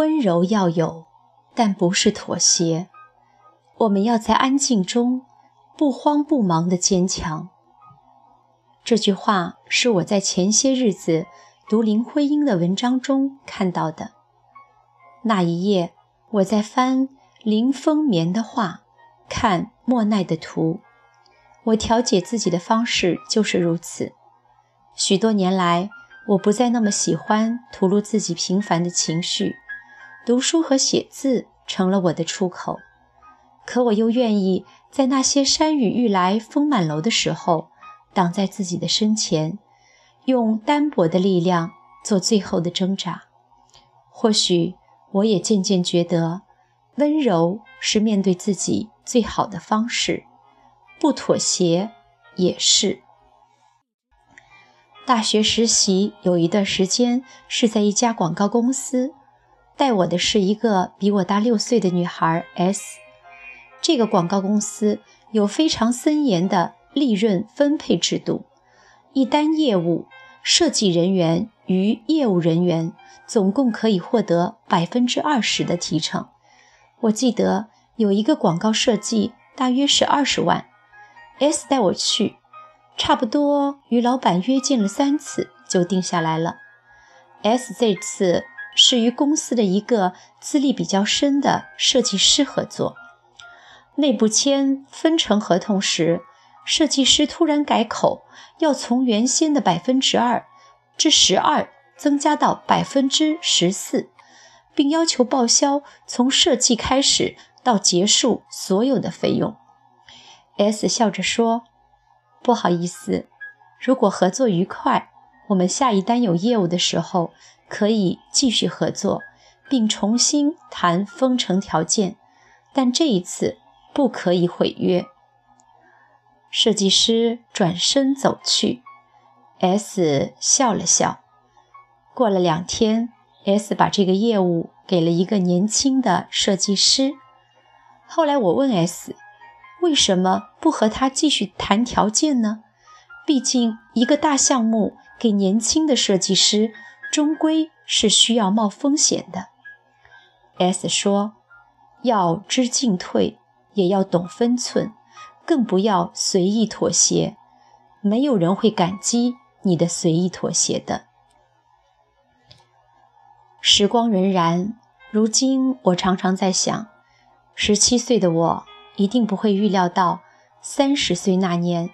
温柔要有，但不是妥协。我们要在安静中不慌不忙的坚强。这句话是我在前些日子读林徽因的文章中看到的。那一夜，我在翻林风眠的画，看莫奈的图。我调节自己的方式就是如此。许多年来，我不再那么喜欢吐露自己平凡的情绪，读书和写字成了我的出口。可我又愿意在那些山雨欲来风满楼的时候，挡在自己的身前，用单薄的力量做最后的挣扎。或许。我也渐渐觉得，温柔是面对自己最好的方式，不妥协也是。大学实习有一段时间是在一家广告公司，带我的是一个比我大六岁的女孩 S。这个广告公司有非常森严的利润分配制度，一单业务，设计人员与业务人员。总共可以获得百分之二十的提成。我记得有一个广告设计，大约是二十万。S 带我去，差不多与老板约见了三次，就定下来了。S 这次是与公司的一个资历比较深的设计师合作。内部签分成合同时，设计师突然改口，要从原先的百分之二至十二。增加到百分之十四，并要求报销从设计开始到结束所有的费用。S 笑着说：“不好意思，如果合作愉快，我们下一单有业务的时候可以继续合作，并重新谈封城条件，但这一次不可以毁约。”设计师转身走去，S 笑了笑。过了两天，S 把这个业务给了一个年轻的设计师。后来我问 S，为什么不和他继续谈条件呢？毕竟一个大项目给年轻的设计师，终归是需要冒风险的。S 说：“要知进退，也要懂分寸，更不要随意妥协。没有人会感激你的随意妥协的。”时光荏苒，如今我常常在想，十七岁的我一定不会预料到，三十岁那年，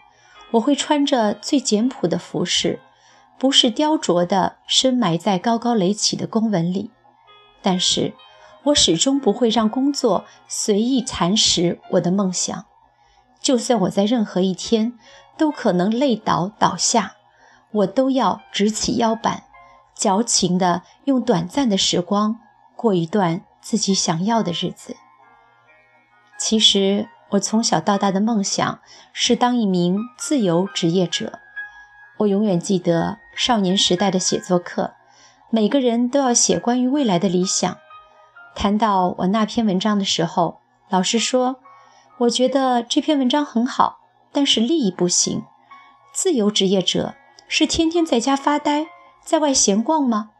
我会穿着最简朴的服饰，不是雕琢的深埋在高高垒起的公文里。但是，我始终不会让工作随意蚕食我的梦想。就算我在任何一天都可能累倒倒下，我都要直起腰板。矫情地用短暂的时光过一段自己想要的日子。其实，我从小到大的梦想是当一名自由职业者。我永远记得少年时代的写作课，每个人都要写关于未来的理想。谈到我那篇文章的时候，老师说：“我觉得这篇文章很好，但是利益不行。自由职业者是天天在家发呆。”在外闲逛吗？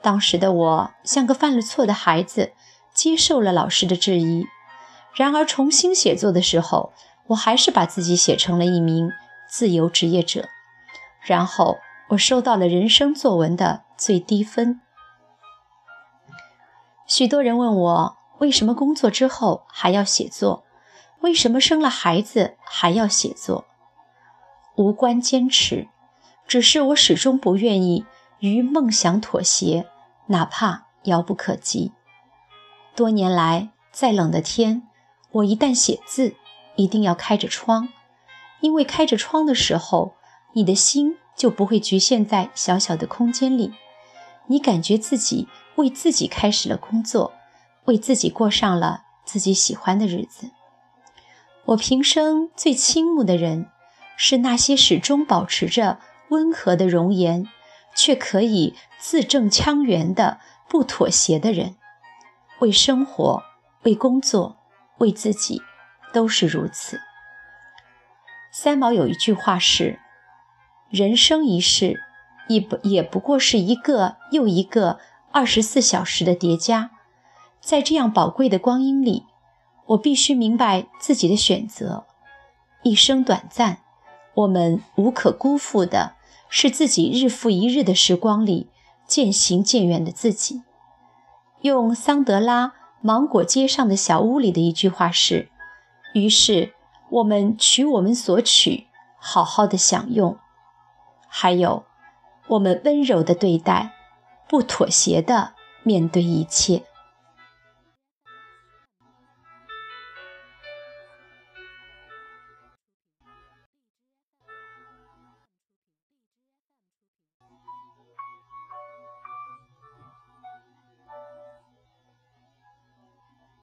当时的我像个犯了错的孩子，接受了老师的质疑。然而重新写作的时候，我还是把自己写成了一名自由职业者。然后我收到了人生作文的最低分。许多人问我，为什么工作之后还要写作？为什么生了孩子还要写作？无关坚持。只是我始终不愿意与梦想妥协，哪怕遥不可及。多年来，再冷的天，我一旦写字，一定要开着窗，因为开着窗的时候，你的心就不会局限在小小的空间里，你感觉自己为自己开始了工作，为自己过上了自己喜欢的日子。我平生最倾慕的人，是那些始终保持着。温和的容颜，却可以字正腔圆的不妥协的人，为生活、为工作、为自己，都是如此。三毛有一句话是：“人生一世，也不也不过是一个又一个二十四小时的叠加。在这样宝贵的光阴里，我必须明白自己的选择。一生短暂，我们无可辜负的是自己日复一日的时光里渐行渐远的自己。用桑德拉芒果街上的小屋里的一句话是：“于是我们取我们所取，好好的享用。还有，我们温柔的对待，不妥协的面对一切。”